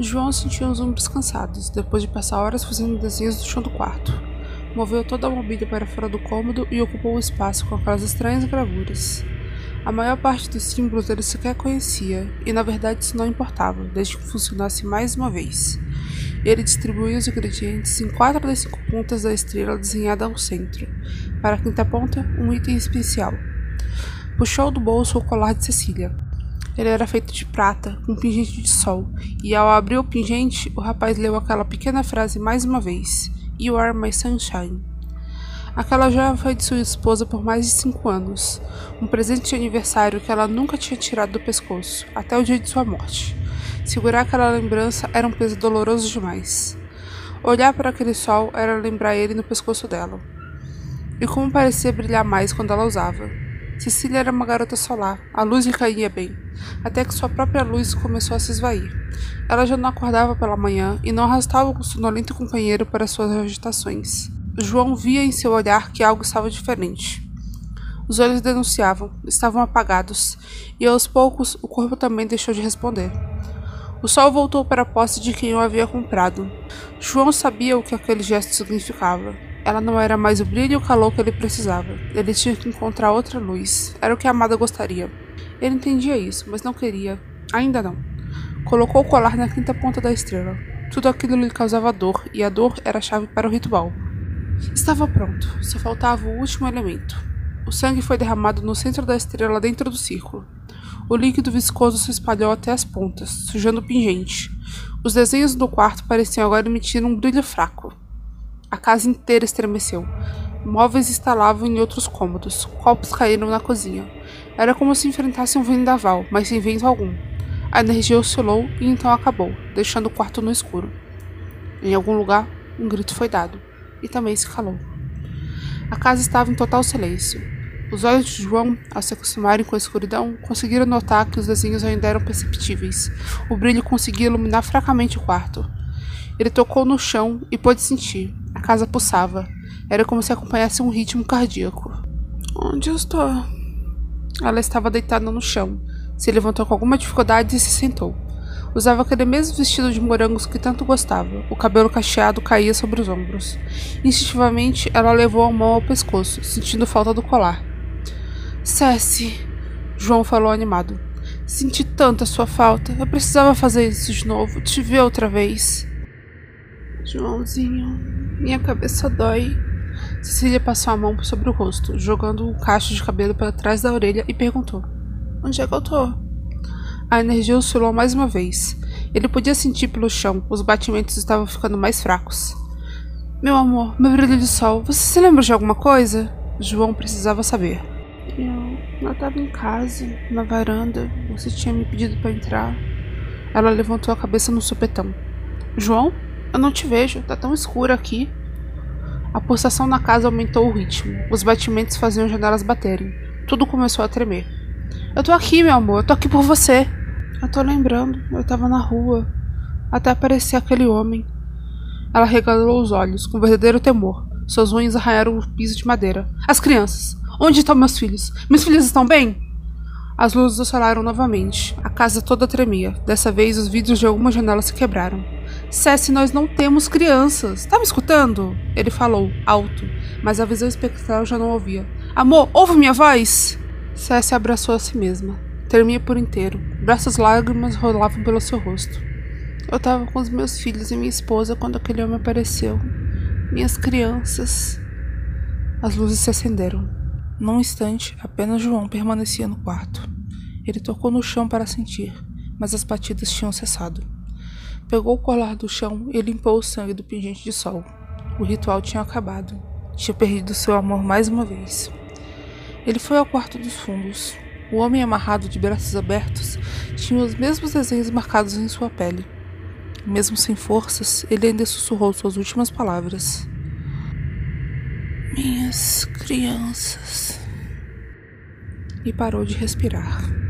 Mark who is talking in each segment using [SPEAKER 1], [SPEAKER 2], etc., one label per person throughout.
[SPEAKER 1] João sentiu os ombros cansados, depois de passar horas fazendo desenhos no chão do quarto. Moveu toda a mobília para fora do cômodo e ocupou o espaço com aquelas estranhas gravuras. A maior parte dos símbolos ele sequer conhecia, e na verdade isso não importava, desde que funcionasse mais uma vez. Ele distribuiu os ingredientes em quatro das cinco pontas da estrela desenhada ao centro. Para a quinta ponta, um item especial. Puxou do bolso o colar de Cecília. Ele era feito de prata, com pingente de sol, e ao abrir o pingente, o rapaz leu aquela pequena frase mais uma vez: You are my sunshine. Aquela joia foi de sua esposa por mais de cinco anos, um presente de aniversário que ela nunca tinha tirado do pescoço, até o dia de sua morte. Segurar aquela lembrança era um peso doloroso demais. Olhar para aquele sol era lembrar ele no pescoço dela. E como parecia brilhar mais quando ela usava. Cecília era uma garota solar, a luz lhe caía bem, até que sua própria luz começou a se esvair. Ela já não acordava pela manhã e não arrastava o sonolento companheiro para suas agitações. João via em seu olhar que algo estava diferente. Os olhos denunciavam, estavam apagados, e aos poucos o corpo também deixou de responder. O sol voltou para a posse de quem o havia comprado. João sabia o que aquele gesto significava. Ela não era mais o brilho e o calor que ele precisava. Ele tinha que encontrar outra luz. Era o que a amada gostaria. Ele entendia isso, mas não queria. Ainda não. Colocou o colar na quinta ponta da estrela. Tudo aquilo lhe causava dor, e a dor era a chave para o ritual. Estava pronto, só faltava o último elemento. O sangue foi derramado no centro da estrela dentro do círculo. O líquido viscoso se espalhou até as pontas, sujando o pingente. Os desenhos do quarto pareciam agora emitir um brilho fraco. A casa inteira estremeceu. Móveis estalavam em outros cômodos. Copos caíram na cozinha. Era como se enfrentasse um vendaval, mas sem vento algum. A energia oscilou e então acabou, deixando o quarto no escuro. Em algum lugar, um grito foi dado, e também se calou. A casa estava em total silêncio. Os olhos de João, ao se acostumarem com a escuridão, conseguiram notar que os desenhos ainda eram perceptíveis. O brilho conseguia iluminar fracamente o quarto. Ele tocou no chão e pôde sentir. A casa pulsava. Era como se acompanhasse um ritmo cardíaco. Onde eu estou? Ela estava deitada no chão. Se levantou com alguma dificuldade e se sentou. Usava aquele mesmo vestido de morangos que tanto gostava. O cabelo cacheado caía sobre os ombros. Instintivamente, ela levou a mão ao pescoço, sentindo falta do colar. Cesse, João falou animado. Senti tanta sua falta. Eu precisava fazer isso de novo, te ver outra vez. Joãozinho, minha cabeça dói. Cecília passou a mão sobre o rosto, jogando um cacho de cabelo para trás da orelha e perguntou: Onde é que eu tô? A energia oscilou mais uma vez. Ele podia sentir pelo chão, os batimentos estavam ficando mais fracos. Meu amor, meu brilho de sol, você se lembra de alguma coisa? João precisava saber. Eu, eu estava em casa, na varanda. Você tinha me pedido para entrar. Ela levantou a cabeça no supetão. João? Eu não te vejo, tá tão escuro aqui. A pulsação na casa aumentou o ritmo. Os batimentos faziam as janelas baterem. Tudo começou a tremer. Eu tô aqui, meu amor, eu tô aqui por você. Eu tô lembrando, eu tava na rua. Até aparecer aquele homem. Ela regalou os olhos, com verdadeiro temor. Suas unhas arranharam o piso de madeira. As crianças! Onde estão meus filhos? Meus filhos estão bem? As luzes oscilaram novamente. A casa toda tremia. Dessa vez, os vidros de alguma janela se quebraram. Cesse, nós não temos crianças. Tá me escutando? Ele falou, alto, mas a visão espectral já não ouvia. Amor, ouve minha voz? Cesse abraçou a si mesma. Tremia por inteiro. Braços lágrimas rolavam pelo seu rosto. Eu tava com os meus filhos e minha esposa quando aquele homem apareceu. Minhas crianças. As luzes se acenderam. Num instante, apenas João permanecia no quarto. Ele tocou no chão para sentir, mas as batidas tinham cessado. Pegou o colar do chão e limpou o sangue do pingente de sol. O ritual tinha acabado. Tinha perdido seu amor mais uma vez. Ele foi ao quarto dos fundos. O homem amarrado de braços abertos tinha os mesmos desenhos marcados em sua pele. Mesmo sem forças, ele ainda sussurrou suas últimas palavras. Minhas crianças. E parou de respirar.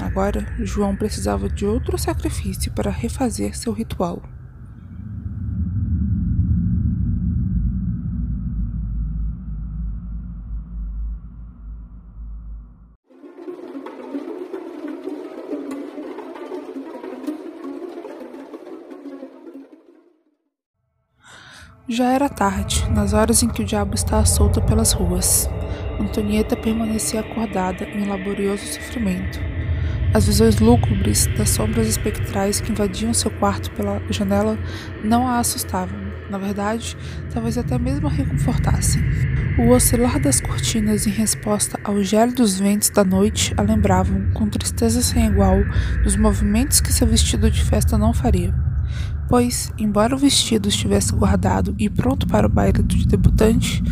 [SPEAKER 1] Agora, João precisava de outro sacrifício para refazer seu ritual. Já era tarde, nas horas em que o diabo está solto pelas ruas. Antonieta permanecia acordada em laborioso sofrimento. As visões lúgubres das sombras espectrais que invadiam seu quarto pela janela não a assustavam. Na verdade, talvez até mesmo a reconfortassem. O oscilar das cortinas em resposta ao gélidos ventos da noite a lembravam, com tristeza sem igual, dos movimentos que seu vestido de festa não faria pois, embora o vestido estivesse guardado e pronto para o baile do debutante,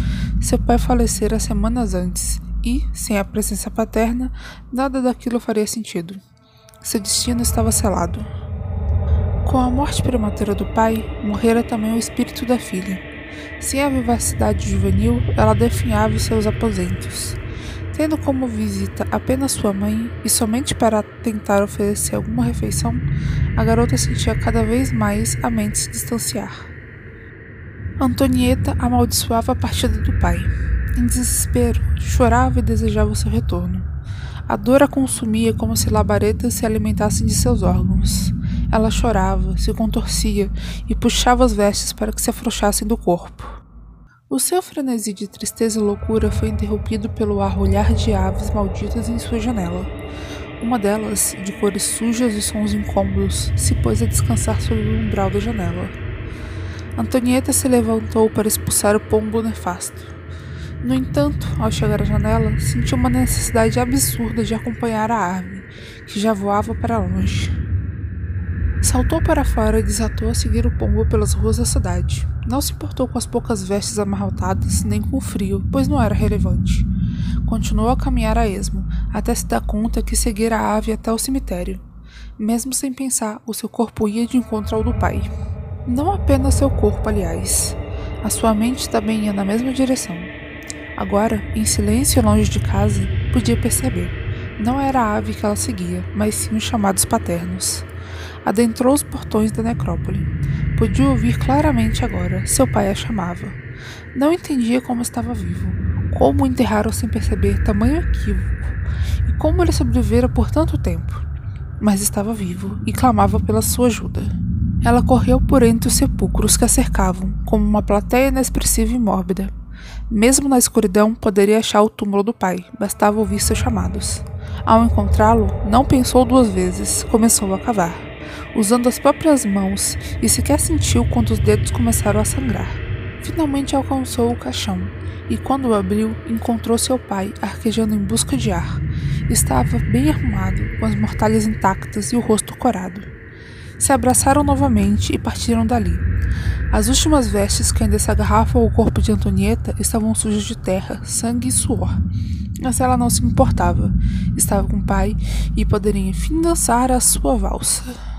[SPEAKER 1] seu pai falecera semanas antes e, sem a presença paterna, nada daquilo faria sentido. Seu destino estava selado. Com a morte prematura do pai, morrera também o espírito da filha. Sem a vivacidade juvenil, ela definhava os seus aposentos. Tendo como visita apenas sua mãe e somente para tentar oferecer alguma refeição, a garota sentia cada vez mais a mente se distanciar. Antonieta amaldiçoava a partida do pai. Em desespero, chorava e desejava o seu retorno. A dor a consumia como se labaredas se alimentassem de seus órgãos. Ela chorava, se contorcia e puxava as vestes para que se afrouxassem do corpo. O seu frenesi de tristeza e loucura foi interrompido pelo arrulhar de aves malditas em sua janela. Uma delas, de cores sujas e sons incômodos, se pôs a descansar sobre o umbral da janela. Antonieta se levantou para expulsar o pombo nefasto. No entanto, ao chegar à janela, sentiu uma necessidade absurda de acompanhar a ave, que já voava para longe. Saltou para fora e desatou a seguir o pombo pelas ruas da cidade. Não se importou com as poucas vestes amarrotadas, nem com o frio, pois não era relevante. Continuou a caminhar a esmo, até se dar conta que seguira a ave até o cemitério. Mesmo sem pensar, o seu corpo ia de encontro ao do pai. Não apenas seu corpo, aliás. A sua mente também ia na mesma direção. Agora, em silêncio longe de casa, podia perceber. Não era a ave que ela seguia, mas sim os chamados paternos adentrou os portões da necrópole. Podia ouvir claramente agora. Seu pai a chamava. Não entendia como estava vivo, como enterraram sem perceber tamanho equívoco, e como ele sobrevivera por tanto tempo. Mas estava vivo e clamava pela sua ajuda. Ela correu por entre os sepulcros que a cercavam, como uma plateia inexpressiva e mórbida. Mesmo na escuridão, poderia achar o túmulo do pai, bastava ouvir seus chamados. Ao encontrá-lo, não pensou duas vezes, começou a cavar usando as próprias mãos e sequer sentiu quando os dedos começaram a sangrar. Finalmente alcançou o caixão e, quando o abriu, encontrou seu pai arquejando em busca de ar. Estava bem arrumado, com as mortalhas intactas e o rosto corado. Se abraçaram novamente e partiram dali. As últimas vestes que ainda se agarravam ao corpo de Antonieta estavam sujas de terra, sangue e suor. Mas ela não se importava. Estava com o pai e poderia enfim dançar a sua valsa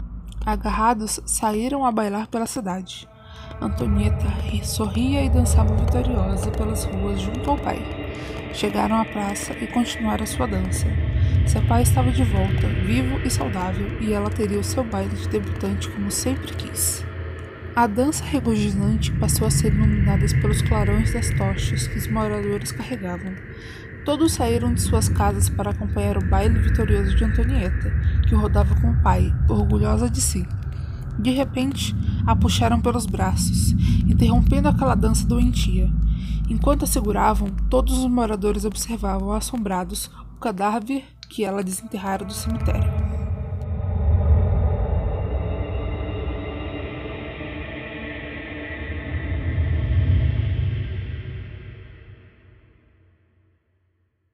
[SPEAKER 1] agarrados, saíram a bailar pela cidade. Antonieta sorria e dançava vitoriosa pelas ruas junto ao pai. Chegaram à praça e continuaram sua dança. Seu pai estava de volta, vivo e saudável, e ela teria o seu baile de debutante como sempre quis. A dança regozijante passou a ser iluminada pelos clarões das tochas que os moradores carregavam. Todos saíram de suas casas para acompanhar o baile vitorioso de Antonieta, que rodava com o pai, orgulhosa de si. De repente, a puxaram pelos braços, interrompendo aquela dança doentia. Enquanto a seguravam, todos os moradores observavam assombrados o cadáver que ela desenterrara do cemitério.